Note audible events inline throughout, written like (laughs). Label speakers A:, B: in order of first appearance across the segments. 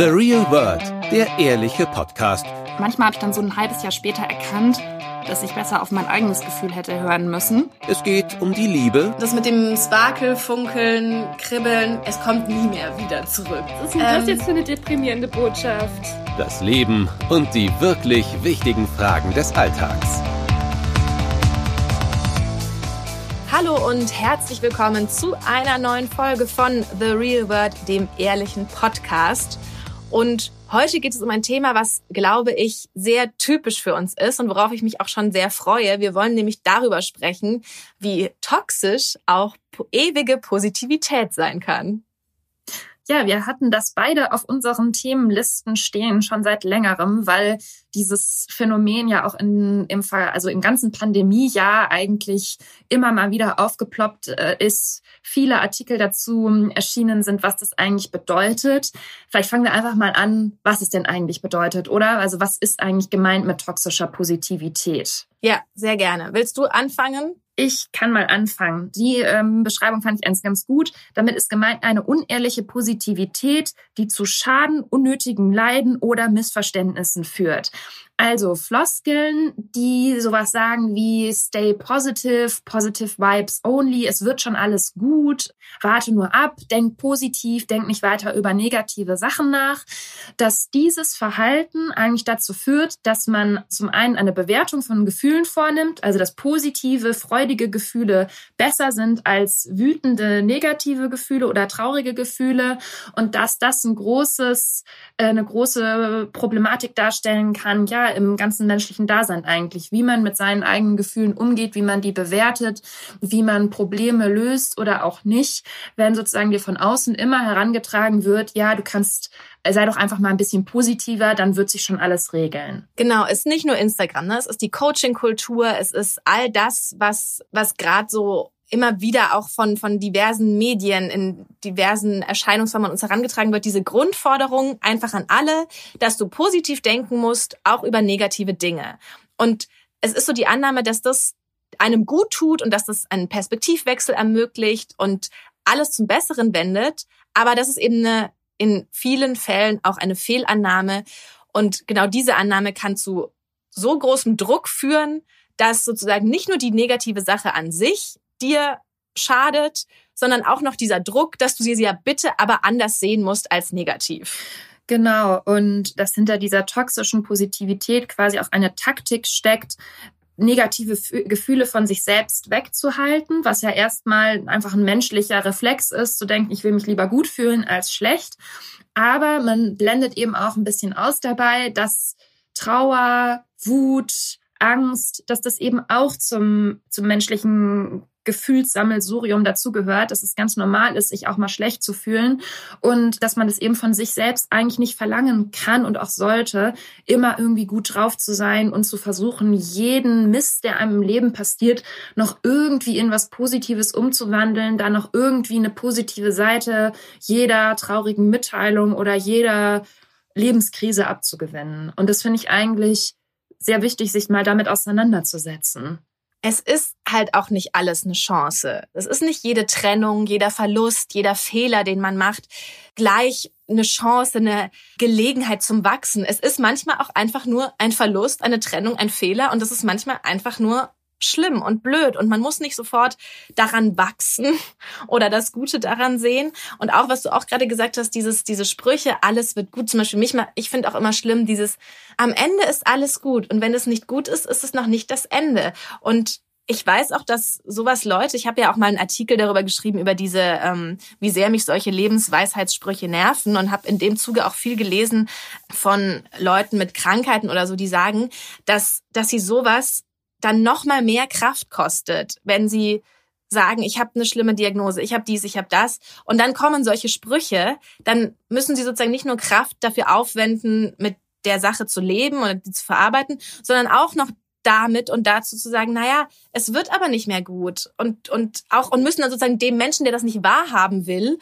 A: The Real World, der ehrliche Podcast.
B: Manchmal habe ich dann so ein halbes Jahr später erkannt, dass ich besser auf mein eigenes Gefühl hätte hören müssen.
A: Es geht um die Liebe.
C: Das mit dem Sparkel, Funkeln, Kribbeln, es kommt nie mehr wieder zurück.
D: Was ist denn das jetzt für eine deprimierende Botschaft?
A: Das Leben und die wirklich wichtigen Fragen des Alltags.
C: Hallo und herzlich willkommen zu einer neuen Folge von The Real World, dem ehrlichen Podcast. Und heute geht es um ein Thema, was, glaube ich, sehr typisch für uns ist und worauf ich mich auch schon sehr freue. Wir wollen nämlich darüber sprechen, wie toxisch auch ewige Positivität sein kann.
B: Ja, wir hatten das beide auf unseren Themenlisten stehen schon seit längerem, weil dieses Phänomen ja auch in, im, also im ganzen Pandemiejahr eigentlich immer mal wieder aufgeploppt äh, ist. Viele Artikel dazu erschienen sind, was das eigentlich bedeutet. Vielleicht fangen wir einfach mal an, was es denn eigentlich bedeutet, oder? Also was ist eigentlich gemeint mit toxischer Positivität?
C: Ja, sehr gerne. Willst du anfangen?
B: Ich kann mal anfangen. Die ähm, Beschreibung fand ich ganz, ganz gut. Damit ist gemeint eine unehrliche Positivität, die zu Schaden, unnötigen Leiden oder Missverständnissen führt. Also Floskeln, die sowas sagen wie stay positive, positive vibes only, es wird schon alles gut, warte nur ab, denk positiv, denk nicht weiter über negative Sachen nach, dass dieses Verhalten eigentlich dazu führt, dass man zum einen eine Bewertung von Gefühlen vornimmt, also dass positive, freudige Gefühle besser sind als wütende, negative Gefühle oder traurige Gefühle. Und dass das ein großes, äh, eine große Problematik darstellen kann, ja, im ganzen menschlichen Dasein eigentlich, wie man mit seinen eigenen Gefühlen umgeht, wie man die bewertet, wie man Probleme löst oder auch nicht, wenn sozusagen dir von außen immer herangetragen wird, ja, du kannst sei doch einfach mal ein bisschen positiver, dann wird sich schon alles regeln.
C: Genau, es ist nicht nur Instagram, ne? es ist die Coaching-Kultur, es ist all das, was, was gerade so immer wieder auch von, von diversen Medien in diversen Erscheinungsformen uns herangetragen wird, diese Grundforderung einfach an alle, dass du positiv denken musst, auch über negative Dinge. Und es ist so die Annahme, dass das einem gut tut und dass das einen Perspektivwechsel ermöglicht und alles zum Besseren wendet. Aber das ist eben eine, in vielen Fällen auch eine Fehlannahme. Und genau diese Annahme kann zu so großem Druck führen, dass sozusagen nicht nur die negative Sache an sich dir schadet, sondern auch noch dieser Druck, dass du sie ja bitte aber anders sehen musst als negativ.
B: Genau, und dass hinter dieser toxischen Positivität quasi auch eine Taktik steckt, negative Gefühle von sich selbst wegzuhalten, was ja erstmal einfach ein menschlicher Reflex ist, zu denken, ich will mich lieber gut fühlen als schlecht. Aber man blendet eben auch ein bisschen aus dabei, dass Trauer, Wut, Angst, dass das eben auch zum, zum menschlichen Gefühlssammelsurium dazugehört, dass es ganz normal ist, sich auch mal schlecht zu fühlen und dass man das eben von sich selbst eigentlich nicht verlangen kann und auch sollte, immer irgendwie gut drauf zu sein und zu versuchen, jeden Mist, der einem im Leben passiert, noch irgendwie in was Positives umzuwandeln, da noch irgendwie eine positive Seite jeder traurigen Mitteilung oder jeder Lebenskrise abzugewinnen. Und das finde ich eigentlich sehr wichtig, sich mal damit auseinanderzusetzen
C: es ist halt auch nicht alles eine Chance. Es ist nicht jede Trennung, jeder Verlust, jeder Fehler, den man macht, gleich eine Chance, eine Gelegenheit zum Wachsen. Es ist manchmal auch einfach nur ein Verlust, eine Trennung, ein Fehler und es ist manchmal einfach nur schlimm und blöd und man muss nicht sofort daran wachsen (laughs) oder das Gute daran sehen. Und auch, was du auch gerade gesagt hast, dieses, diese Sprüche, alles wird gut. Zum Beispiel mich ich finde auch immer schlimm, dieses, am Ende ist alles gut. Und wenn es nicht gut ist, ist es noch nicht das Ende. Und ich weiß auch, dass sowas Leute, ich habe ja auch mal einen Artikel darüber geschrieben, über diese, ähm, wie sehr mich solche Lebensweisheitssprüche nerven und habe in dem Zuge auch viel gelesen von Leuten mit Krankheiten oder so, die sagen, dass, dass sie sowas dann noch mal mehr Kraft kostet, wenn sie sagen, ich habe eine schlimme Diagnose, ich habe dies, ich habe das. Und dann kommen solche Sprüche, dann müssen sie sozusagen nicht nur Kraft dafür aufwenden, mit der Sache zu leben oder die zu verarbeiten, sondern auch noch damit und dazu zu sagen, naja, es wird aber nicht mehr gut. Und und auch und müssen dann sozusagen dem Menschen, der das nicht wahrhaben will,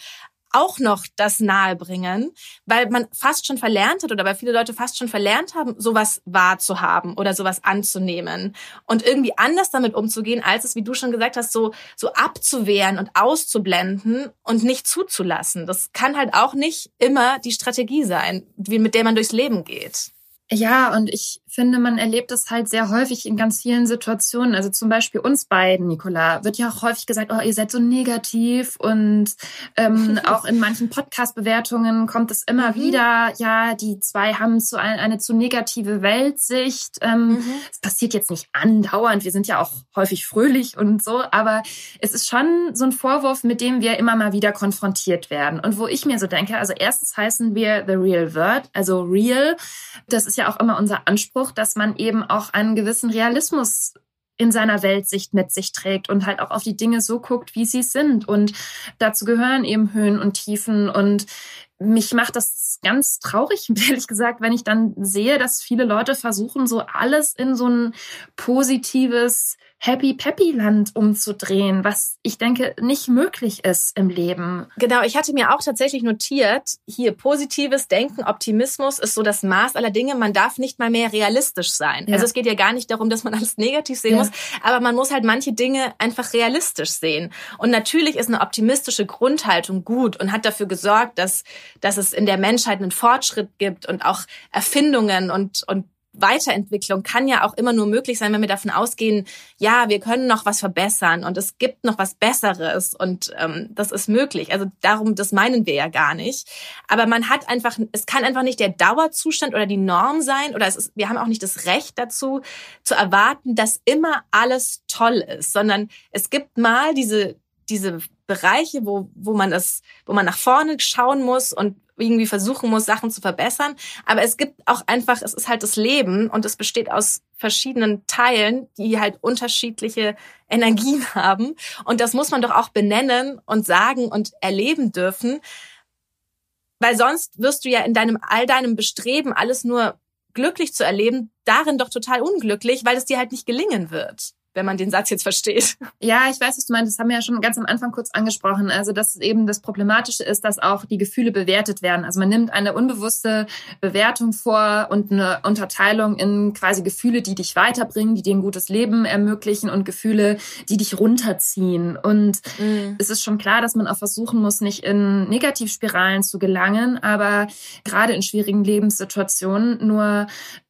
C: auch noch das nahebringen, weil man fast schon verlernt hat oder weil viele Leute fast schon verlernt haben, sowas wahrzuhaben oder sowas anzunehmen und irgendwie anders damit umzugehen, als es, wie du schon gesagt hast, so, so abzuwehren und auszublenden und nicht zuzulassen. Das kann halt auch nicht immer die Strategie sein, mit der man durchs Leben geht.
B: Ja, und ich finde, man erlebt das halt sehr häufig in ganz vielen Situationen. Also zum Beispiel uns beiden, Nicola, wird ja auch häufig gesagt, oh, ihr seid so negativ. Und ähm, (laughs) auch in manchen Podcast-Bewertungen kommt es immer mhm. wieder, ja, die zwei haben zu eine, eine zu negative Weltsicht. Ähm, mhm. Es passiert jetzt nicht andauernd, wir sind ja auch häufig fröhlich und so, aber es ist schon so ein Vorwurf, mit dem wir immer mal wieder konfrontiert werden. Und wo ich mir so denke, also erstens heißen wir The Real Word, also real. Das ist ja auch immer unser Anspruch, dass man eben auch einen gewissen Realismus in seiner Weltsicht mit sich trägt und halt auch auf die Dinge so guckt, wie sie sind. Und dazu gehören eben Höhen und Tiefen. Und mich macht das ganz traurig, (laughs) ehrlich gesagt, wenn ich dann sehe, dass viele Leute versuchen, so alles in so ein positives, Happy Peppy Land umzudrehen, was ich denke nicht möglich ist im Leben.
C: Genau, ich hatte mir auch tatsächlich notiert, hier positives Denken, Optimismus ist so das Maß aller Dinge. Man darf nicht mal mehr realistisch sein. Ja. Also es geht ja gar nicht darum, dass man (laughs) alles negativ sehen ja. muss, aber man muss halt manche Dinge einfach realistisch sehen. Und natürlich ist eine optimistische Grundhaltung gut und hat dafür gesorgt, dass, dass es in der Menschheit einen Fortschritt gibt und auch Erfindungen und, und Weiterentwicklung kann ja auch immer nur möglich sein, wenn wir davon ausgehen, ja, wir können noch was verbessern und es gibt noch was Besseres und ähm, das ist möglich. Also darum, das meinen wir ja gar nicht. Aber man hat einfach, es kann einfach nicht der Dauerzustand oder die Norm sein oder es ist, wir haben auch nicht das Recht dazu, zu erwarten, dass immer alles toll ist, sondern es gibt mal diese diese Bereiche, wo, wo man das, wo man nach vorne schauen muss und irgendwie versuchen muss, Sachen zu verbessern. Aber es gibt auch einfach, es ist halt das Leben und es besteht aus verschiedenen Teilen, die halt unterschiedliche Energien (laughs) haben. Und das muss man doch auch benennen und sagen und erleben dürfen. Weil sonst wirst du ja in deinem, all deinem Bestreben, alles nur glücklich zu erleben, darin doch total unglücklich, weil es dir halt nicht gelingen wird wenn man den Satz jetzt versteht.
B: Ja, ich weiß, was du meinst. Das haben wir ja schon ganz am Anfang kurz angesprochen. Also, dass eben das Problematische ist, dass auch die Gefühle bewertet werden. Also, man nimmt eine unbewusste Bewertung vor und eine Unterteilung in quasi Gefühle, die dich weiterbringen, die dir ein gutes Leben ermöglichen und Gefühle, die dich runterziehen. Und mhm. es ist schon klar, dass man auch versuchen muss, nicht in Negativspiralen zu gelangen, aber gerade in schwierigen Lebenssituationen nur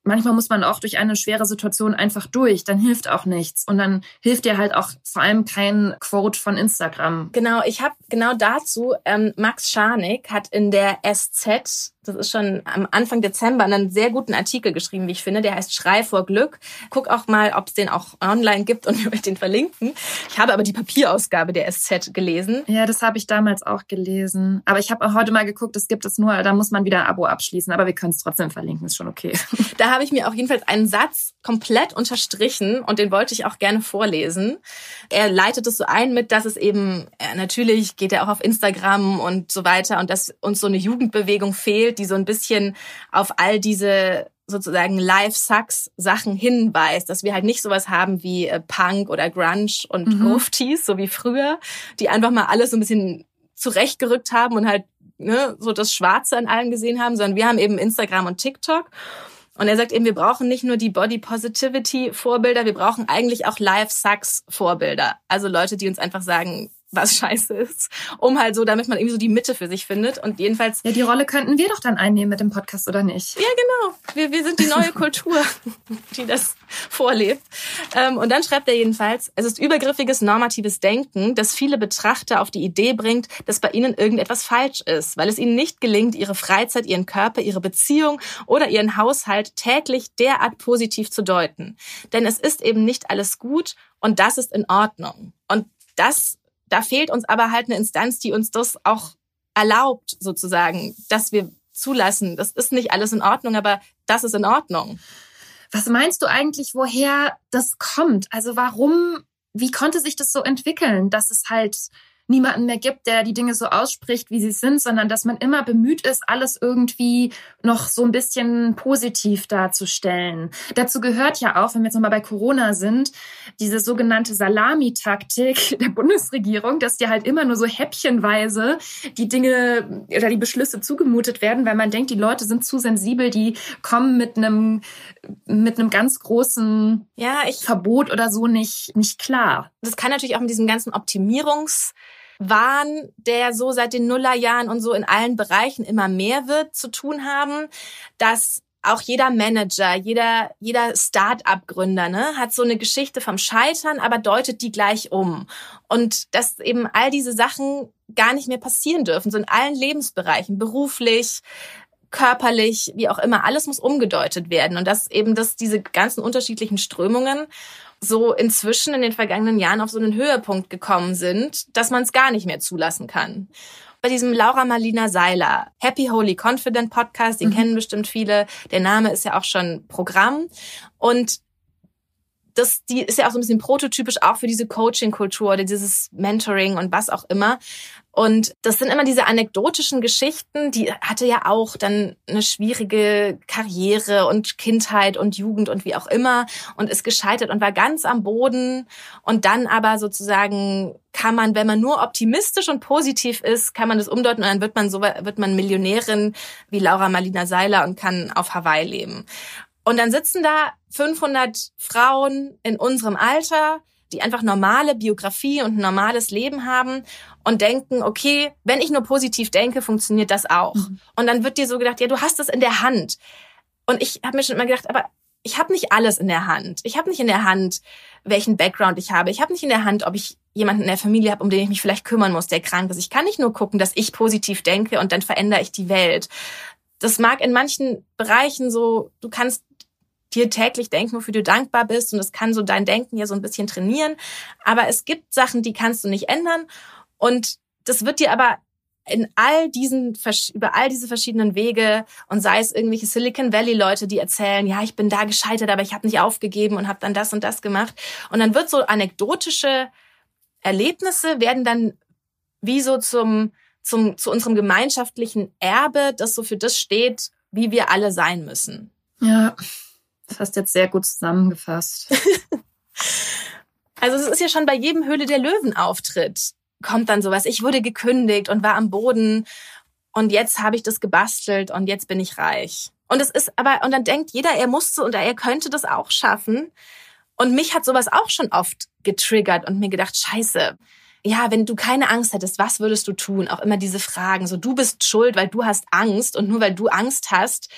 B: manchmal muss man auch durch eine schwere Situation einfach durch. Dann hilft auch nichts. Und dann hilft dir halt auch vor allem kein Quote von Instagram.
C: Genau, ich habe genau dazu, ähm, Max Scharnick hat in der SZ das ist schon am Anfang Dezember, einen sehr guten Artikel geschrieben, wie ich finde. Der heißt Schrei vor Glück. Guck auch mal, ob es den auch online gibt und (laughs) wir den verlinken. Ich habe aber die Papierausgabe der SZ gelesen.
B: Ja, das habe ich damals auch gelesen. Aber ich habe auch heute mal geguckt, es gibt es nur, da muss man wieder ein Abo abschließen. Aber wir können es trotzdem verlinken, ist schon okay. (laughs)
C: Da habe ich mir auch jedenfalls einen Satz komplett unterstrichen und den wollte ich auch gerne vorlesen. Er leitet es so ein mit, dass es eben, ja, natürlich geht er auch auf Instagram und so weiter und dass uns so eine Jugendbewegung fehlt, die so ein bisschen auf all diese sozusagen Live-Sucks-Sachen hinweist, dass wir halt nicht sowas haben wie äh, Punk oder Grunge und mhm. Gruftis, so wie früher, die einfach mal alles so ein bisschen zurechtgerückt haben und halt ne, so das Schwarze an allem gesehen haben, sondern wir haben eben Instagram und TikTok. Und er sagt eben, wir brauchen nicht nur die Body Positivity Vorbilder, wir brauchen eigentlich auch Live Sucks Vorbilder. Also Leute, die uns einfach sagen, was scheiße ist, um halt so, damit man irgendwie so die Mitte für sich findet. Und jedenfalls.
B: Ja, die Rolle könnten wir doch dann einnehmen mit dem Podcast, oder nicht?
C: Ja, genau. Wir, wir sind die neue Kultur, (laughs) die das vorlebt. Ähm, und dann schreibt er jedenfalls, es ist übergriffiges normatives Denken, das viele Betrachter auf die Idee bringt, dass bei ihnen irgendetwas falsch ist, weil es ihnen nicht gelingt, ihre Freizeit, ihren Körper, ihre Beziehung oder ihren Haushalt täglich derart positiv zu deuten. Denn es ist eben nicht alles gut und das ist in Ordnung. Und das da fehlt uns aber halt eine Instanz, die uns das auch erlaubt, sozusagen, dass wir zulassen. Das ist nicht alles in Ordnung, aber das ist in Ordnung.
B: Was meinst du eigentlich, woher das kommt? Also warum, wie konnte sich das so entwickeln, dass es halt niemanden mehr gibt, der die Dinge so ausspricht, wie sie sind, sondern dass man immer bemüht ist, alles irgendwie noch so ein bisschen positiv darzustellen. Dazu gehört ja auch, wenn wir jetzt nochmal bei Corona sind, diese sogenannte Salamitaktik (laughs) der Bundesregierung, dass dir halt immer nur so häppchenweise die Dinge oder die Beschlüsse zugemutet werden, weil man denkt, die Leute sind zu sensibel, die kommen mit einem mit einem ganz großen ja, Verbot oder so nicht nicht klar.
C: Das kann natürlich auch mit diesem ganzen Optimierungs Wahn, der so seit den Nullerjahren und so in allen Bereichen immer mehr wird, zu tun haben, dass auch jeder Manager, jeder, jeder Start-up-Gründer ne, hat so eine Geschichte vom Scheitern, aber deutet die gleich um. Und dass eben all diese Sachen gar nicht mehr passieren dürfen, so in allen Lebensbereichen, beruflich, körperlich, wie auch immer, alles muss umgedeutet werden. Und dass eben dass diese ganzen unterschiedlichen Strömungen so inzwischen in den vergangenen Jahren auf so einen Höhepunkt gekommen sind, dass man es gar nicht mehr zulassen kann bei diesem Laura Marlina Seiler Happy Holy Confident Podcast, den mhm. kennen bestimmt viele. Der Name ist ja auch schon Programm und das die ist ja auch so ein bisschen prototypisch auch für diese Coaching-Kultur oder dieses Mentoring und was auch immer. Und das sind immer diese anekdotischen Geschichten. Die hatte ja auch dann eine schwierige Karriere und Kindheit und Jugend und wie auch immer und ist gescheitert und war ganz am Boden. Und dann aber sozusagen kann man, wenn man nur optimistisch und positiv ist, kann man das umdeuten und dann wird man so, wird man Millionärin wie Laura Marlina Seiler und kann auf Hawaii leben. Und dann sitzen da 500 Frauen in unserem Alter, die einfach normale Biografie und ein normales Leben haben und denken, okay, wenn ich nur positiv denke, funktioniert das auch. Mhm. Und dann wird dir so gedacht, ja, du hast es in der Hand. Und ich habe mir schon immer gedacht, aber ich habe nicht alles in der Hand. Ich habe nicht in der Hand, welchen Background ich habe. Ich habe nicht in der Hand, ob ich jemanden in der Familie habe, um den ich mich vielleicht kümmern muss, der krank ist. Ich kann nicht nur gucken, dass ich positiv denke und dann verändere ich die Welt. Das mag in manchen Bereichen so, du kannst dir täglich denken, wofür du dankbar bist. Und es kann so dein Denken ja so ein bisschen trainieren. Aber es gibt Sachen, die kannst du nicht ändern. Und das wird dir aber in all diesen, über all diese verschiedenen Wege und sei es irgendwelche Silicon Valley Leute, die erzählen, ja, ich bin da gescheitert, aber ich habe nicht aufgegeben und habe dann das und das gemacht. Und dann wird so anekdotische Erlebnisse werden dann wie so zum, zum, zu unserem gemeinschaftlichen Erbe, das so für das steht, wie wir alle sein müssen.
B: Ja, das hast jetzt sehr gut zusammengefasst. (laughs)
C: also es ist ja schon bei jedem Höhle der Löwen Auftritt kommt dann sowas. Ich wurde gekündigt und war am Boden und jetzt habe ich das gebastelt und jetzt bin ich reich. Und es ist aber und dann denkt jeder, er musste und er könnte das auch schaffen. Und mich hat sowas auch schon oft getriggert und mir gedacht, Scheiße. Ja, wenn du keine Angst hättest, was würdest du tun? Auch immer diese Fragen, so du bist schuld, weil du hast Angst und nur weil du Angst hast,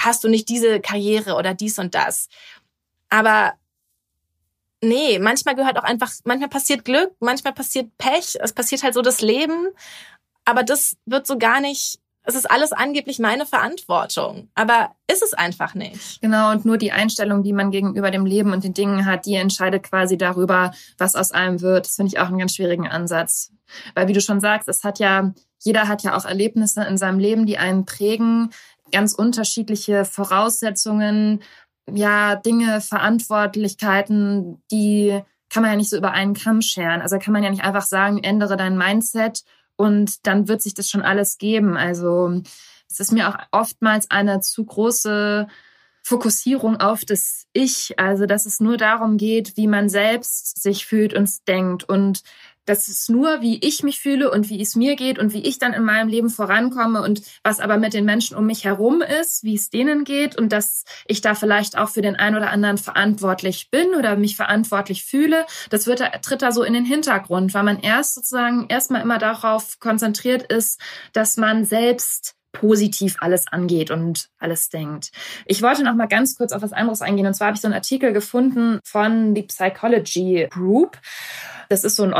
C: hast du nicht diese Karriere oder dies und das. Aber nee, manchmal gehört auch einfach, manchmal passiert Glück, manchmal passiert Pech, es passiert halt so das Leben. Aber das wird so gar nicht es ist alles angeblich meine Verantwortung. Aber ist es einfach nicht.
B: Genau, und nur die Einstellung, die man gegenüber dem Leben und den Dingen hat, die entscheidet quasi darüber, was aus einem wird. Das finde ich auch einen ganz schwierigen Ansatz. Weil wie du schon sagst, es hat ja, jeder hat ja auch Erlebnisse in seinem Leben, die einen prägen, ganz unterschiedliche Voraussetzungen, ja, Dinge, Verantwortlichkeiten, die kann man ja nicht so über einen Kamm scheren. Also kann man ja nicht einfach sagen, ändere dein Mindset und dann wird sich das schon alles geben. Also es ist mir auch oftmals eine zu große Fokussierung auf das Ich, also dass es nur darum geht, wie man selbst sich fühlt und denkt und das ist nur, wie ich mich fühle und wie es mir geht und wie ich dann in meinem Leben vorankomme und was aber mit den Menschen um mich herum ist, wie es denen geht und dass ich da vielleicht auch für den einen oder anderen verantwortlich bin oder mich verantwortlich fühle. Das wird, tritt da so in den Hintergrund, weil man erst sozusagen erstmal immer darauf konzentriert ist, dass man selbst positiv alles angeht und alles denkt. Ich wollte noch mal ganz kurz auf was anderes eingehen. Und zwar habe ich so einen Artikel gefunden von The Psychology Group. Das ist so ein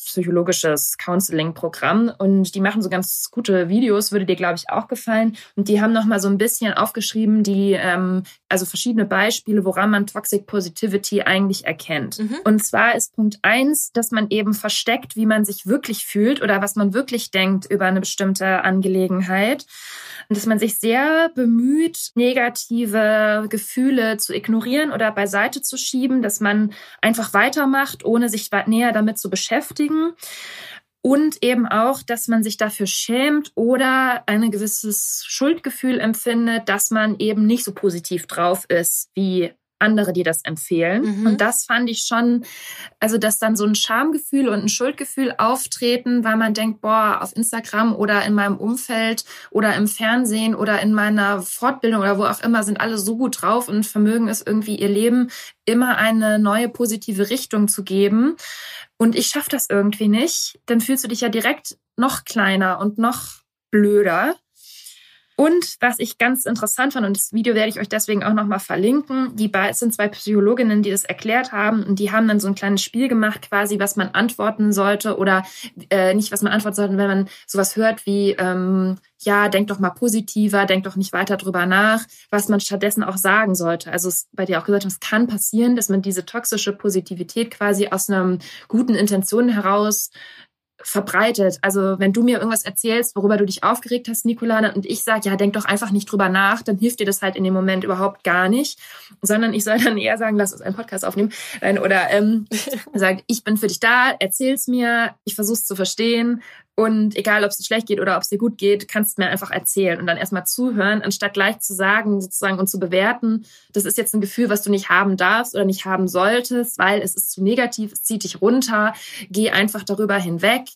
B: online-psychologisches Counseling-Programm und die machen so ganz gute Videos, würde dir, glaube ich, auch gefallen. Und die haben nochmal so ein bisschen aufgeschrieben, die, ähm, also verschiedene Beispiele, woran man Toxic Positivity eigentlich erkennt. Mhm. Und zwar ist Punkt eins, dass man eben versteckt, wie man sich wirklich fühlt oder was man wirklich denkt über eine bestimmte Angelegenheit. Und dass man sich sehr bemüht, negative Gefühle zu ignorieren oder beiseite zu schieben, dass man einfach weitermacht, ohne sich näher damit zu beschäftigen bestätigen. Und eben auch, dass man sich dafür schämt oder ein gewisses Schuldgefühl empfindet, dass man eben nicht so positiv drauf ist wie andere, die das empfehlen. Mhm. Und das fand ich schon, also dass dann so ein Schamgefühl und ein Schuldgefühl auftreten, weil man denkt, boah, auf Instagram oder in meinem Umfeld oder im Fernsehen oder in meiner Fortbildung oder wo auch immer sind alle so gut drauf und vermögen es irgendwie ihr Leben immer eine neue positive Richtung zu geben. Und ich schaffe das irgendwie nicht. Dann fühlst du dich ja direkt noch kleiner und noch blöder. Und was ich ganz interessant fand, und das Video werde ich euch deswegen auch nochmal verlinken, die es sind zwei Psychologinnen, die das erklärt haben und die haben dann so ein kleines Spiel gemacht, quasi, was man antworten sollte oder äh, nicht, was man antworten sollte, wenn man sowas hört wie, ähm, ja, denk doch mal positiver, denk doch nicht weiter drüber nach, was man stattdessen auch sagen sollte. Also es, bei dir auch gesagt, es kann passieren, dass man diese toxische Positivität quasi aus einer guten Intention heraus verbreitet. Also wenn du mir irgendwas erzählst, worüber du dich aufgeregt hast, Nicolana, und ich sage, ja, denk doch einfach nicht drüber nach, dann hilft dir das halt in dem Moment überhaupt gar nicht, sondern ich soll dann eher sagen, lass uns einen Podcast aufnehmen. Oder ähm, (laughs) sagen, ich bin für dich da, erzähl's mir, ich versuch's zu verstehen und egal, ob es dir schlecht geht oder ob es dir gut geht, kannst du mir einfach erzählen und dann erstmal zuhören, anstatt gleich zu sagen sozusagen und zu bewerten, das ist jetzt ein Gefühl, was du nicht haben darfst oder nicht haben solltest, weil es ist zu negativ, es zieht dich runter, geh einfach darüber hinweg.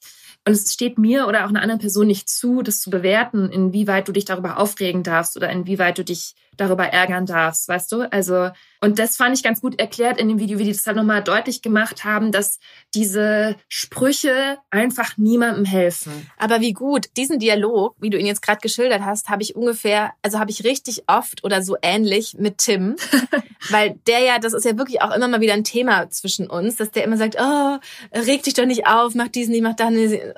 B: Und es steht mir oder auch einer anderen Person nicht zu, das zu bewerten, inwieweit du dich darüber aufregen darfst oder inwieweit du dich darüber ärgern darfst, weißt du? Also, und das fand ich ganz gut erklärt in dem Video, wie die das halt nochmal deutlich gemacht haben, dass diese Sprüche einfach niemandem helfen.
C: Aber wie gut, diesen Dialog, wie du ihn jetzt gerade geschildert hast, habe ich ungefähr, also habe ich richtig oft oder so ähnlich mit Tim, (laughs) weil der ja, das ist ja wirklich auch immer mal wieder ein Thema zwischen uns, dass der immer sagt, oh, reg dich doch nicht auf, mach diesen, ich mach dann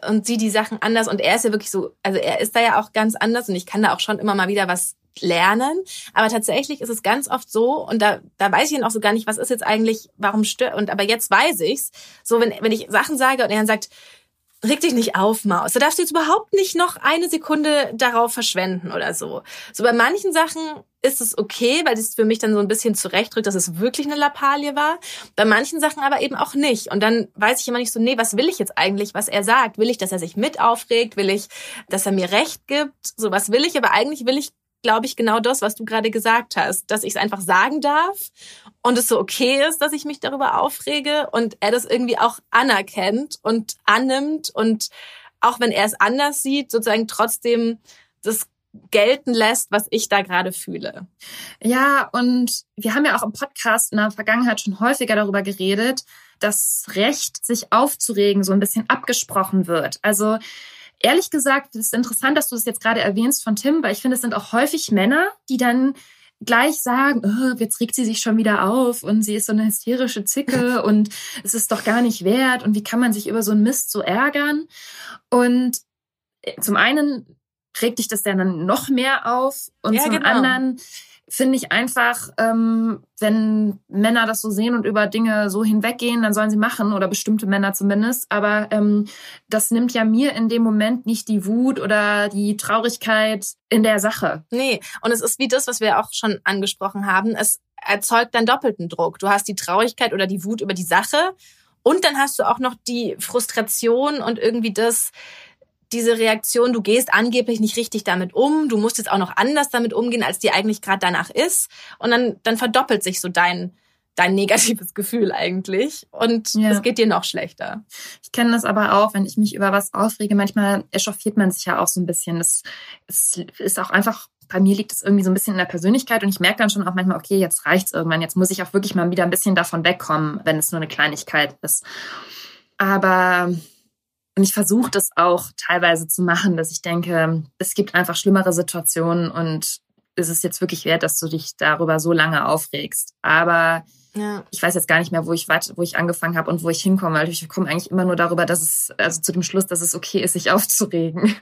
C: und sieh die Sachen anders und er ist ja wirklich so, also er ist da ja auch ganz anders und ich kann da auch schon immer mal wieder was lernen. Aber tatsächlich ist es ganz oft so, und da, da weiß ich dann auch so gar nicht, was ist jetzt eigentlich, warum stört, und aber jetzt weiß ich's. So, wenn, wenn ich Sachen sage und er dann sagt, reg dich nicht auf, Maus. Da darfst du jetzt überhaupt nicht noch eine Sekunde darauf verschwenden oder so. So bei manchen Sachen ist es okay, weil es für mich dann so ein bisschen zurechtdrückt, dass es wirklich eine Lappalie war. Bei manchen Sachen aber eben auch nicht. Und dann weiß ich immer nicht so, nee, was will ich jetzt eigentlich, was er sagt? Will ich, dass er sich mit aufregt? Will ich, dass er mir Recht gibt? So was will ich, aber eigentlich will ich glaube ich, genau das, was du gerade gesagt hast, dass ich es einfach sagen darf und es so okay ist, dass ich mich darüber aufrege und er das irgendwie auch anerkennt und annimmt und auch wenn er es anders sieht, sozusagen trotzdem das gelten lässt, was ich da gerade fühle.
B: Ja, und wir haben ja auch im Podcast in der Vergangenheit schon häufiger darüber geredet, dass Recht, sich aufzuregen, so ein bisschen abgesprochen wird. Also Ehrlich gesagt, es ist interessant, dass du das jetzt gerade erwähnst von Tim, weil ich finde, es sind auch häufig Männer, die dann gleich sagen, oh, jetzt regt sie sich schon wieder auf und sie ist so eine hysterische Zicke (laughs) und es ist doch gar nicht wert und wie kann man sich über so einen Mist so ärgern? Und äh, zum einen regt dich das dann noch mehr auf und ja, zum genau. anderen finde ich einfach, ähm, wenn Männer das so sehen und über Dinge so hinweggehen, dann sollen sie machen oder bestimmte Männer zumindest. Aber ähm, das nimmt ja mir in dem Moment nicht die Wut oder die Traurigkeit in der Sache.
C: Nee, und es ist wie das, was wir auch schon angesprochen haben. Es erzeugt dann doppelten Druck. Du hast die Traurigkeit oder die Wut über die Sache und dann hast du auch noch die Frustration und irgendwie das, diese Reaktion, du gehst angeblich nicht richtig damit um, du musst jetzt auch noch anders damit umgehen, als dir eigentlich gerade danach ist. Und dann, dann verdoppelt sich so dein, dein negatives (laughs) Gefühl eigentlich und ja. es geht dir noch schlechter.
B: Ich kenne das aber auch, wenn ich mich über was aufrege, manchmal echauffiert man sich ja auch so ein bisschen. Das, das ist auch einfach, bei mir liegt es irgendwie so ein bisschen in der Persönlichkeit und ich merke dann schon auch manchmal, okay, jetzt reicht's irgendwann, jetzt muss ich auch wirklich mal wieder ein bisschen davon wegkommen, wenn es nur eine Kleinigkeit ist. Aber und ich versuche das auch teilweise zu machen, dass ich denke, es gibt einfach schlimmere Situationen und ist es jetzt wirklich wert, dass du dich darüber so lange aufregst. Aber ja. ich weiß jetzt gar nicht mehr, wo ich wo ich angefangen habe und wo ich hinkomme, weil ich komme eigentlich immer nur darüber, dass es, also zu dem Schluss, dass es okay ist, sich (laughs) aufzuregen.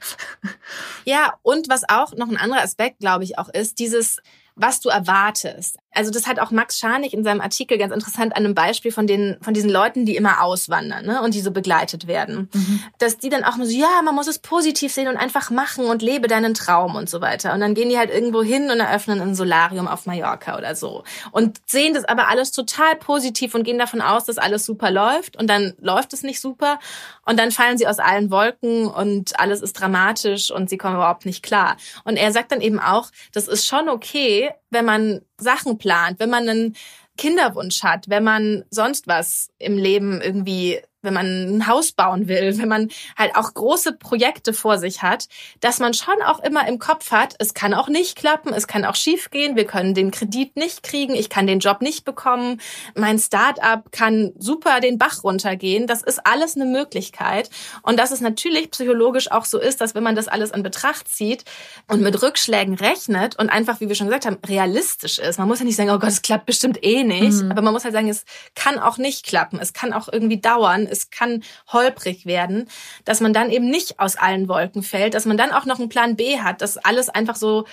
C: Ja, und was auch noch ein anderer Aspekt, glaube ich, auch ist, dieses, was du erwartest. Also das hat auch Max Scharnig in seinem Artikel ganz interessant an einem Beispiel von den von diesen Leuten, die immer auswandern ne, und die so begleitet werden, mhm. dass die dann auch so ja, man muss es positiv sehen und einfach machen und lebe deinen Traum und so weiter. Und dann gehen die halt irgendwo hin und eröffnen ein Solarium auf Mallorca oder so und sehen das aber alles total positiv und gehen davon aus, dass alles super läuft und dann läuft es nicht super und dann fallen sie aus allen Wolken und alles ist dramatisch und sie kommen überhaupt nicht klar. Und er sagt dann eben auch, das ist schon okay, wenn man Sachen plant, wenn man einen Kinderwunsch hat, wenn man sonst was im Leben irgendwie wenn man ein Haus bauen will, wenn man halt auch große Projekte vor sich hat, dass man schon auch immer im Kopf hat, es kann auch nicht klappen, es kann auch schief gehen, wir können den Kredit nicht kriegen, ich kann den Job nicht bekommen, mein Start-up kann super den Bach runtergehen. Das ist alles eine Möglichkeit. Und dass es natürlich psychologisch auch so ist, dass wenn man das alles in Betracht zieht und mit Rückschlägen rechnet und einfach, wie wir schon gesagt haben, realistisch ist. Man muss ja nicht sagen, oh Gott, es klappt bestimmt eh nicht. Mhm. Aber man muss halt sagen, es kann auch nicht klappen. Es kann auch irgendwie dauern es kann holprig werden, dass man dann eben nicht aus allen Wolken fällt, dass man dann auch noch einen Plan B hat, dass alles einfach so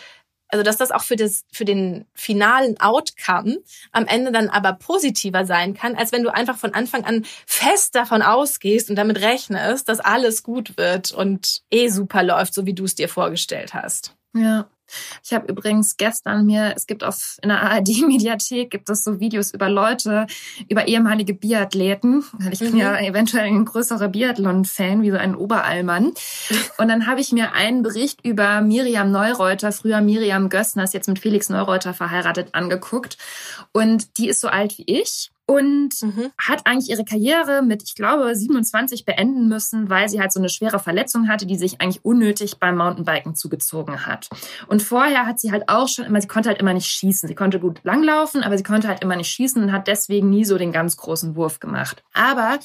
C: also dass das auch für das für den finalen Outcome am Ende dann aber positiver sein kann, als wenn du einfach von Anfang an fest davon ausgehst und damit rechnest, dass alles gut wird und eh super läuft, so wie du es dir vorgestellt hast.
B: Ja. Ich habe übrigens gestern mir, es gibt auf in der ARD-Mediathek (laughs) gibt es so Videos über Leute, über ehemalige Biathleten. Ich bin mhm. ja eventuell ein größerer Biathlon-Fan, wie so ein Oberallmann. Und dann habe ich mir einen Bericht über Miriam Neureuter, früher Miriam Gössner, ist jetzt mit Felix Neureuter verheiratet, angeguckt. Und die ist so alt wie ich und mhm. hat eigentlich ihre Karriere mit, ich glaube, 27 beenden müssen, weil sie halt so eine schwere Verletzung hatte, die sich eigentlich unnötig beim Mountainbiken zugezogen hat. Und vorher hat sie halt auch schon immer, sie konnte halt immer nicht schießen. Sie konnte gut langlaufen, aber sie konnte halt immer nicht schießen und hat deswegen nie so den ganz großen Wurf gemacht. Aber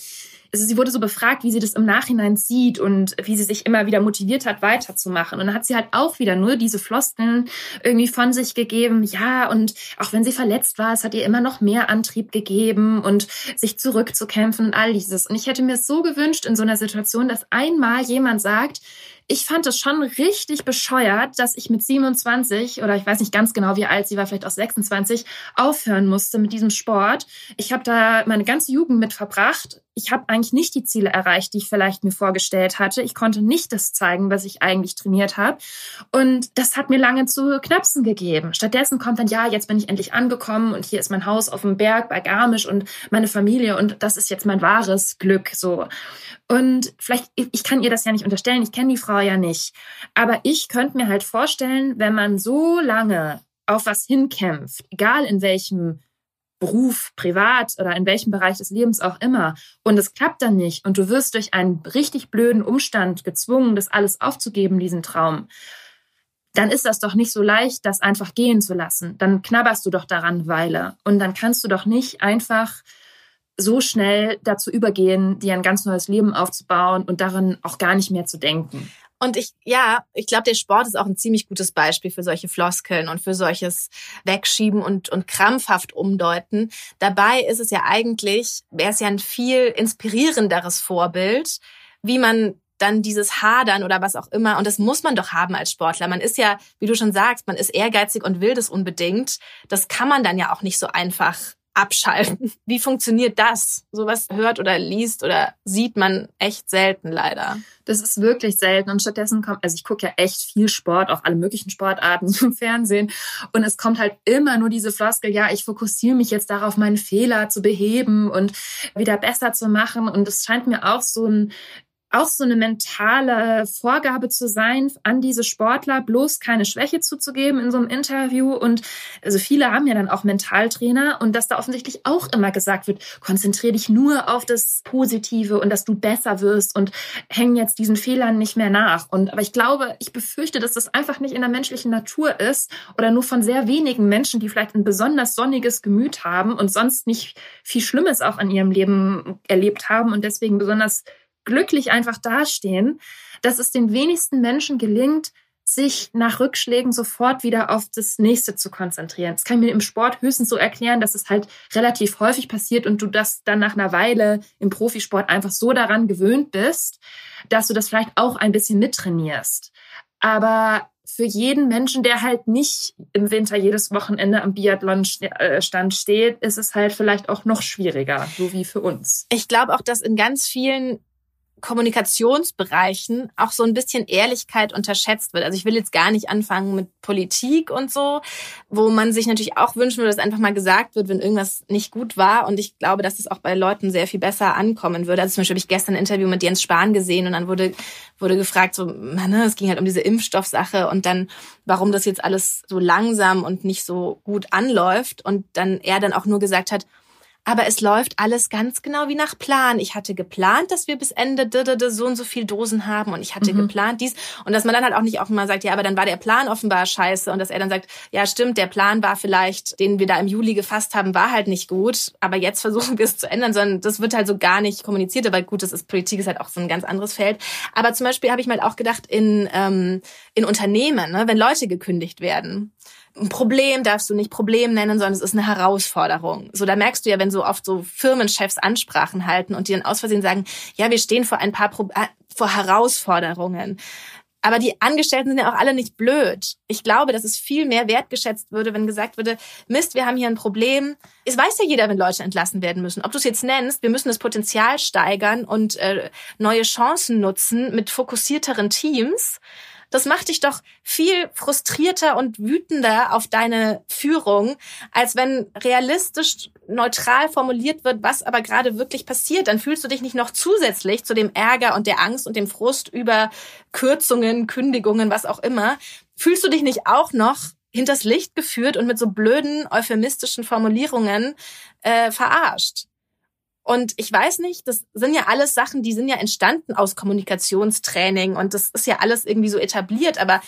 B: also sie wurde so befragt, wie sie das im Nachhinein sieht und wie sie sich immer wieder motiviert hat, weiterzumachen. Und dann hat sie halt auch wieder nur diese Floskeln irgendwie von sich gegeben. Ja, und auch wenn sie verletzt war, es hat ihr immer noch mehr Antrieb gegeben und sich zurückzukämpfen und all dieses. Und ich hätte mir so gewünscht in so einer Situation, dass einmal jemand sagt, ich fand es schon richtig bescheuert, dass ich mit 27 oder ich weiß nicht ganz genau, wie alt sie war, vielleicht auch 26, aufhören musste mit diesem Sport. Ich habe da meine ganze Jugend mit verbracht. Ich habe eigentlich nicht die Ziele erreicht, die ich vielleicht mir vorgestellt hatte. Ich konnte nicht das zeigen, was ich eigentlich trainiert habe. Und das hat mir lange zu knapsen gegeben. Stattdessen kommt dann, ja, jetzt bin ich endlich angekommen und hier ist mein Haus auf dem Berg bei Garmisch und meine Familie und das ist jetzt mein wahres Glück. So. Und vielleicht, ich kann ihr das ja nicht unterstellen, ich kenne die Frau ja nicht. Aber ich könnte mir halt vorstellen, wenn man so lange auf was hinkämpft, egal in welchem Beruf, privat oder in welchem Bereich des Lebens auch immer, und es klappt dann nicht. Und du wirst durch einen richtig blöden Umstand gezwungen, das alles aufzugeben, diesen Traum, dann ist das doch nicht so leicht, das einfach gehen zu lassen. Dann knabberst du doch daran Weile. Und dann kannst du doch nicht einfach so schnell dazu übergehen, dir ein ganz neues Leben aufzubauen und daran auch gar nicht mehr zu denken.
C: Und ich, ja, ich glaube, der Sport ist auch ein ziemlich gutes Beispiel für solche Floskeln und für solches Wegschieben und, und krampfhaft umdeuten. Dabei ist es ja eigentlich, wäre es ja ein viel inspirierenderes Vorbild, wie man dann dieses Hadern oder was auch immer. Und das muss man doch haben als Sportler. Man ist ja, wie du schon sagst, man ist ehrgeizig und will das unbedingt. Das kann man dann ja auch nicht so einfach abschalten. (laughs) Wie funktioniert das? Sowas hört oder liest oder sieht man echt selten leider.
B: Das ist wirklich selten und stattdessen kommt, also ich gucke ja echt viel Sport, auch alle möglichen Sportarten (laughs) im Fernsehen und es kommt halt immer nur diese Floskel, ja, ich fokussiere mich jetzt darauf, meinen Fehler zu beheben und wieder besser zu machen und es scheint mir auch so ein auch so eine mentale Vorgabe zu sein, an diese Sportler bloß keine Schwäche zuzugeben in so einem Interview. Und also viele haben ja dann auch Mentaltrainer und dass da offensichtlich auch immer gesagt wird, konzentriere dich nur auf das Positive und dass du besser wirst und hängen jetzt diesen Fehlern nicht mehr nach. Und aber ich glaube, ich befürchte, dass das einfach nicht in der menschlichen Natur ist oder nur von sehr wenigen Menschen, die vielleicht ein besonders sonniges Gemüt haben und sonst nicht viel Schlimmes auch in ihrem Leben erlebt haben und deswegen besonders glücklich einfach dastehen, dass es den wenigsten Menschen gelingt, sich nach Rückschlägen sofort wieder auf das nächste zu konzentrieren. Das kann ich mir im Sport höchstens so erklären, dass es halt relativ häufig passiert und du das dann nach einer Weile im Profisport einfach so daran gewöhnt bist, dass du das vielleicht auch ein bisschen mittrainierst. Aber für jeden Menschen, der halt nicht im Winter jedes Wochenende am Biathlon-Stand steht, ist es halt vielleicht auch noch schwieriger, so wie für uns.
C: Ich glaube auch, dass in ganz vielen Kommunikationsbereichen auch so ein bisschen Ehrlichkeit unterschätzt wird. Also ich will jetzt gar nicht anfangen mit Politik und so, wo man sich natürlich auch wünschen würde, dass einfach mal gesagt wird, wenn irgendwas nicht gut war. Und ich glaube, dass es auch bei Leuten sehr viel besser ankommen würde. Also zum Beispiel habe ich gestern ein Interview mit Jens Spahn gesehen und dann wurde, wurde gefragt, so, ne, es ging halt um diese Impfstoffsache und dann, warum das jetzt alles so langsam und nicht so gut anläuft. Und dann er dann auch nur gesagt hat, aber es läuft alles ganz genau wie nach Plan. Ich hatte geplant, dass wir bis Ende so und so viel Dosen haben und ich hatte mhm. geplant dies. Und dass man dann halt auch nicht auch mal sagt, ja, aber dann war der Plan offenbar scheiße und dass er dann sagt, ja, stimmt, der Plan war vielleicht, den wir da im Juli gefasst haben, war halt nicht gut, aber jetzt versuchen wir es zu ändern, sondern das wird halt so gar nicht kommuniziert. Aber gut, das ist Politik ist halt auch so ein ganz anderes Feld. Aber zum Beispiel habe ich mal auch gedacht, in, ähm, in Unternehmen, ne, wenn Leute gekündigt werden, ein Problem darfst du nicht Problem nennen, sondern es ist eine Herausforderung. So, da merkst du ja, wenn so oft so Firmenchefs Ansprachen halten und die dann aus Versehen sagen, ja, wir stehen vor ein paar Pro äh, vor Herausforderungen. Aber die Angestellten sind ja auch alle nicht blöd. Ich glaube, dass es viel mehr wertgeschätzt würde, wenn gesagt würde, Mist, wir haben hier ein Problem. Es weiß ja jeder, wenn Leute entlassen werden müssen. Ob du es jetzt nennst, wir müssen das Potenzial steigern und äh, neue Chancen nutzen mit fokussierteren Teams das macht dich doch viel frustrierter und wütender auf deine Führung, als wenn realistisch neutral formuliert wird, was aber gerade wirklich passiert. Dann fühlst du dich nicht noch zusätzlich zu dem Ärger und der Angst und dem Frust über Kürzungen, Kündigungen, was auch immer, fühlst du dich nicht auch noch hinters Licht geführt und mit so blöden euphemistischen Formulierungen äh, verarscht. Und ich weiß nicht, das sind ja alles Sachen, die sind ja entstanden aus Kommunikationstraining und das ist ja alles irgendwie so etabliert. Aber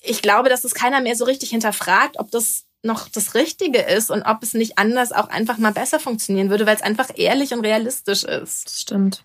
C: ich glaube, dass es keiner mehr so richtig hinterfragt, ob das noch das Richtige ist und ob es nicht anders auch einfach mal besser funktionieren würde, weil es einfach ehrlich und realistisch ist.
B: Das stimmt.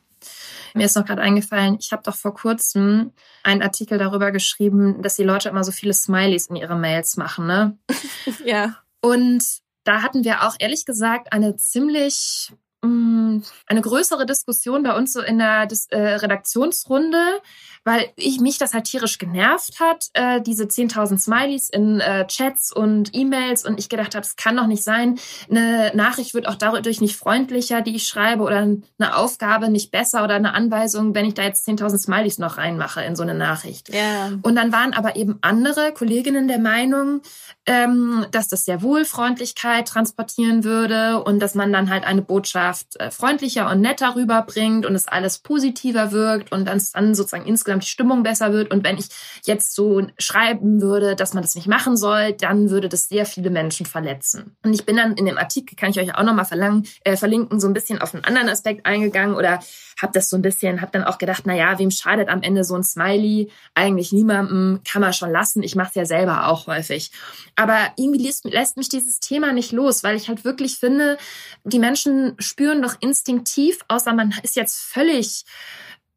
B: Mir ist noch gerade eingefallen, ich habe doch vor kurzem einen Artikel darüber geschrieben, dass die Leute immer so viele Smileys in ihre Mails machen, ne? (laughs)
C: ja.
B: Und da hatten wir auch ehrlich gesagt eine ziemlich eine größere Diskussion bei uns so in der Dis äh, Redaktionsrunde, weil ich mich das halt tierisch genervt hat, äh, diese 10.000 Smileys in äh, Chats und E-Mails und ich gedacht habe, es kann doch nicht sein, eine Nachricht wird auch dadurch nicht freundlicher, die ich schreibe oder eine Aufgabe nicht besser oder eine Anweisung, wenn ich da jetzt 10.000 Smileys noch reinmache in so eine Nachricht.
C: Yeah.
B: Und dann waren aber eben andere Kolleginnen der Meinung, ähm, dass das sehr wohl Freundlichkeit transportieren würde und dass man dann halt eine Botschaft äh, freundlicher und netter rüberbringt und es alles positiver wirkt und dann, dann sozusagen insgesamt die Stimmung besser wird. Und wenn ich jetzt so schreiben würde, dass man das nicht machen soll, dann würde das sehr viele Menschen verletzen. Und ich bin dann in dem Artikel, kann ich euch auch nochmal äh, verlinken, so ein bisschen auf einen anderen Aspekt eingegangen oder habe das so ein bisschen, habe dann auch gedacht, na ja, wem schadet am Ende so ein Smiley? Eigentlich niemandem, kann man schon lassen. Ich mache es ja selber auch häufig. Aber irgendwie lässt, lässt mich dieses Thema nicht los, weil ich halt wirklich finde, die Menschen spüren doch instinktiv, außer man ist jetzt völlig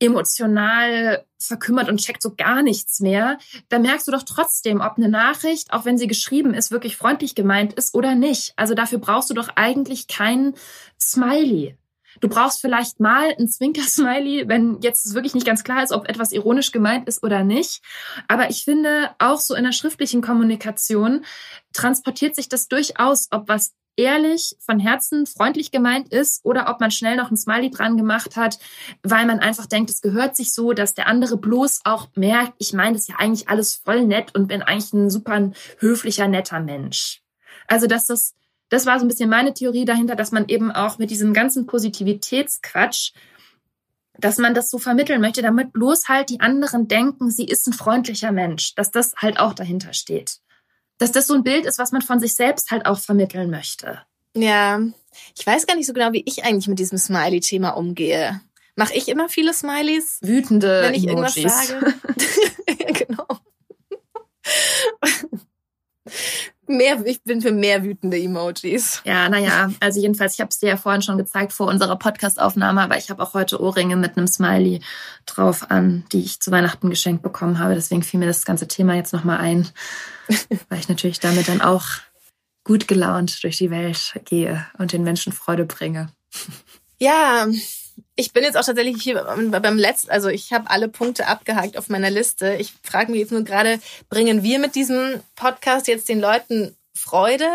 B: emotional verkümmert und checkt so gar nichts mehr, da merkst du doch trotzdem, ob eine Nachricht, auch wenn sie geschrieben ist, wirklich freundlich gemeint ist oder nicht. Also dafür brauchst du doch eigentlich kein Smiley. Du brauchst vielleicht mal ein Zwinker-Smiley, wenn jetzt wirklich nicht ganz klar ist, ob etwas ironisch gemeint ist oder nicht. Aber ich finde, auch so in der schriftlichen Kommunikation transportiert sich das durchaus, ob was ehrlich, von Herzen, freundlich gemeint ist oder ob man schnell noch ein Smiley dran gemacht hat, weil man einfach denkt, es gehört sich so, dass der andere bloß auch merkt, ich meine das ist ja eigentlich alles voll nett und bin eigentlich ein super höflicher, netter Mensch. Also, dass das das war so ein bisschen meine Theorie dahinter, dass man eben auch mit diesem ganzen Positivitätsquatsch, dass man das so vermitteln möchte, damit bloß halt die anderen denken, sie ist ein freundlicher Mensch, dass das halt auch dahinter steht. Dass das so ein Bild ist, was man von sich selbst halt auch vermitteln möchte.
C: Ja, ich weiß gar nicht so genau, wie ich eigentlich mit diesem Smiley-Thema umgehe. Mache ich immer viele Smileys?
B: Wütende
C: Wenn ich
B: Emojis.
C: irgendwas sage? (laughs) ja, genau. Mehr, ich bin für mehr wütende Emojis.
B: Ja, naja, also jedenfalls, ich habe es dir ja vorhin schon gezeigt vor unserer Podcastaufnahme, aber ich habe auch heute Ohrringe mit einem Smiley drauf an, die ich zu Weihnachten geschenkt bekommen habe. Deswegen fiel mir das ganze Thema jetzt nochmal ein, (laughs) weil ich natürlich damit dann auch gut gelaunt durch die Welt gehe und den Menschen Freude bringe.
C: Ja, ich bin jetzt auch tatsächlich hier beim letzten, also ich habe alle Punkte abgehakt auf meiner Liste. Ich frage mich jetzt nur gerade, bringen wir mit diesem Podcast jetzt den Leuten Freude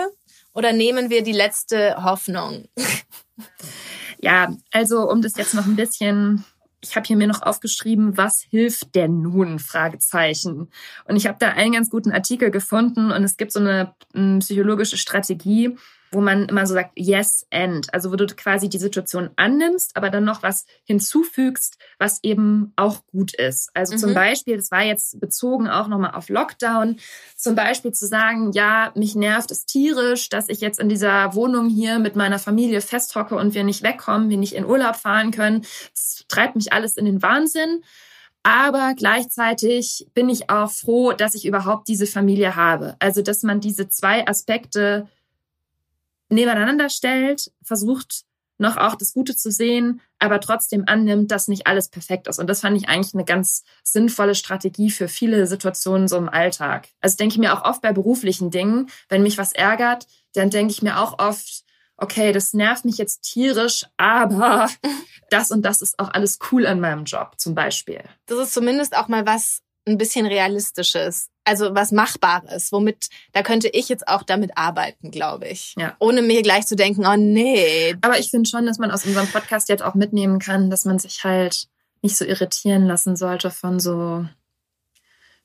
C: oder nehmen wir die letzte Hoffnung? (laughs)
B: Ja, also um das jetzt noch ein bisschen ich habe hier mir noch aufgeschrieben, was hilft denn nun? Fragezeichen. Und ich habe da einen ganz guten Artikel gefunden und es gibt so eine psychologische Strategie, wo man immer so sagt, yes and. Also wo du quasi die Situation annimmst, aber dann noch was hinzufügst, was eben auch gut ist. Also mhm. zum Beispiel, das war jetzt bezogen auch nochmal auf Lockdown, zum Beispiel zu sagen, ja, mich nervt es tierisch, dass ich jetzt in dieser Wohnung hier mit meiner Familie festhocke und wir nicht wegkommen, wir nicht in Urlaub fahren können. Das treibt mich alles in den Wahnsinn. Aber gleichzeitig bin ich auch froh, dass ich überhaupt diese Familie habe. Also, dass man diese zwei Aspekte nebeneinander stellt, versucht noch auch das Gute zu sehen, aber trotzdem annimmt, dass nicht alles perfekt ist. Und das fand ich eigentlich eine ganz sinnvolle Strategie für viele Situationen so im Alltag. Also denke ich mir auch oft bei beruflichen Dingen, wenn mich was ärgert, dann denke ich mir auch oft, okay, das nervt mich jetzt tierisch, aber (laughs) das und das ist auch alles cool an meinem Job zum Beispiel.
C: Das ist zumindest auch mal was ein bisschen realistisches also was Machbares, womit, da könnte ich jetzt auch damit arbeiten, glaube ich. Ja. Ohne mir gleich zu denken, oh nee.
B: Aber ich finde schon, dass man aus unserem Podcast jetzt auch mitnehmen kann, dass man sich halt nicht so irritieren lassen sollte von so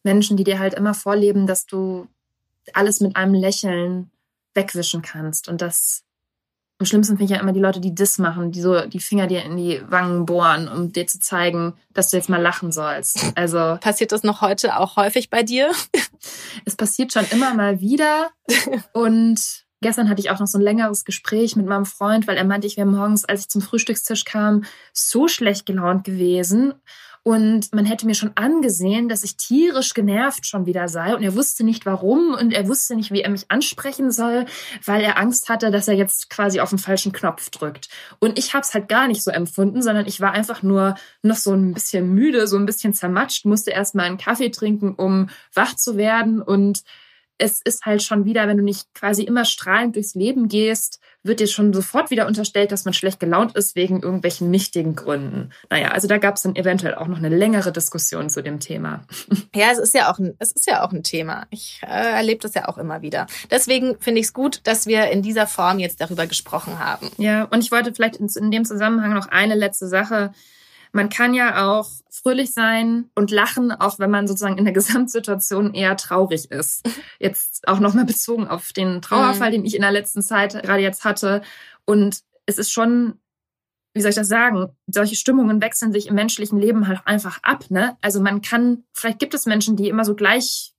B: Menschen, die dir halt immer vorleben, dass du alles mit einem Lächeln wegwischen kannst und das am schlimmsten finde ich ja immer die Leute, die das machen, die so die Finger dir in die Wangen bohren, um dir zu zeigen, dass du jetzt mal lachen sollst. Also (laughs)
C: passiert das noch heute auch häufig bei dir? (laughs)
B: Es passiert schon immer mal wieder und Gestern hatte ich auch noch so ein längeres Gespräch mit meinem Freund, weil er meinte, ich wäre morgens, als ich zum Frühstückstisch kam, so schlecht gelaunt gewesen. Und man hätte mir schon angesehen, dass ich tierisch genervt schon wieder sei. Und er wusste nicht warum und er wusste nicht, wie er mich ansprechen soll, weil er Angst hatte, dass er jetzt quasi auf den falschen Knopf drückt. Und ich habe es halt gar nicht so empfunden, sondern ich war einfach nur noch so ein bisschen müde, so ein bisschen zermatscht, musste erst mal einen Kaffee trinken, um wach zu werden. Und es ist halt schon wieder, wenn du nicht quasi immer strahlend durchs Leben gehst, wird dir schon sofort wieder unterstellt, dass man schlecht gelaunt ist wegen irgendwelchen nichtigen Gründen. Naja, also da gab es dann eventuell auch noch eine längere Diskussion zu dem Thema. (laughs)
C: Ja, es ist ja auch ein, es ist ja auch ein Thema. Ich äh, erlebe das ja auch immer wieder. Deswegen finde ich es gut, dass wir in dieser Form jetzt darüber gesprochen haben.
B: Ja, und ich wollte vielleicht in, in dem Zusammenhang noch eine letzte Sache man kann ja auch fröhlich sein und lachen, auch wenn man sozusagen in der (laughs) Gesamtsituation eher traurig ist. Jetzt auch nochmal bezogen auf den Trauerfall, mhm. den ich in der letzten Zeit gerade jetzt hatte. Und es ist schon, wie soll ich das sagen? Solche Stimmungen wechseln sich im menschlichen Leben halt einfach ab, ne? Also man kann, vielleicht gibt es Menschen, die immer so gleich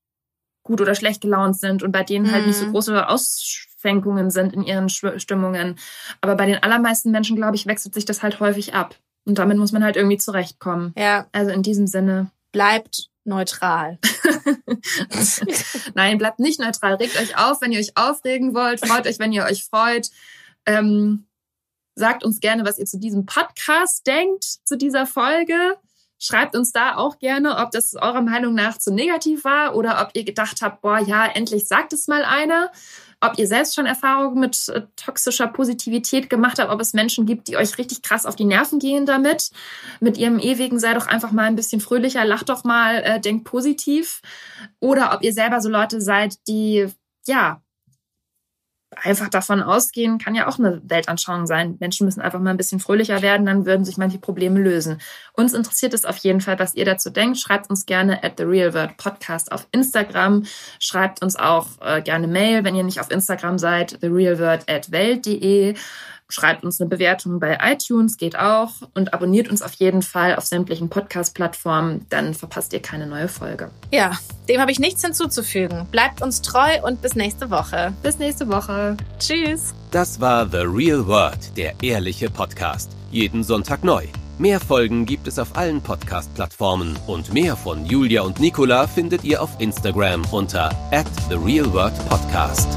B: gut oder schlecht gelaunt sind und bei denen halt nicht so mhm. große Ausschwenkungen sind in ihren Stimmungen. Aber bei den allermeisten Menschen, glaube ich, wechselt sich das halt häufig ab. Und damit muss man halt irgendwie zurechtkommen. Ja. Also in diesem Sinne.
C: Bleibt neutral. (laughs)
B: Nein, bleibt nicht neutral. Regt euch auf, wenn ihr euch aufregen wollt. Freut euch, wenn ihr euch freut. Ähm, sagt uns gerne, was ihr zu diesem Podcast denkt, zu dieser Folge. Schreibt uns da auch gerne, ob das eurer Meinung nach zu negativ war oder ob ihr gedacht habt, boah, ja, endlich sagt es mal einer ob ihr selbst schon Erfahrungen mit äh, toxischer Positivität gemacht habt, ob es Menschen gibt, die euch richtig krass auf die Nerven gehen damit. Mit ihrem ewigen sei doch einfach mal ein bisschen fröhlicher, lacht doch mal, äh, denkt positiv. Oder ob ihr selber so Leute seid, die ja einfach davon ausgehen, kann ja auch eine Weltanschauung sein. Menschen müssen einfach mal ein bisschen fröhlicher werden, dann würden sich manche Probleme lösen. Uns interessiert es auf jeden Fall, was ihr dazu denkt. Schreibt uns gerne at the Real World Podcast auf Instagram. Schreibt uns auch äh, gerne Mail, wenn ihr nicht auf Instagram seid, therealworld at welt.de. Schreibt uns eine Bewertung bei iTunes, geht auch. Und abonniert uns auf jeden Fall auf sämtlichen Podcast-Plattformen, dann verpasst ihr keine neue Folge.
C: Ja, dem habe ich nichts hinzuzufügen. Bleibt uns treu und bis nächste Woche.
B: Bis nächste Woche.
C: Tschüss.
A: Das war The Real World, der ehrliche Podcast. Jeden Sonntag neu. Mehr Folgen gibt es auf allen Podcast-Plattformen und mehr von Julia und Nicola findet ihr auf Instagram unter at The Real World Podcast.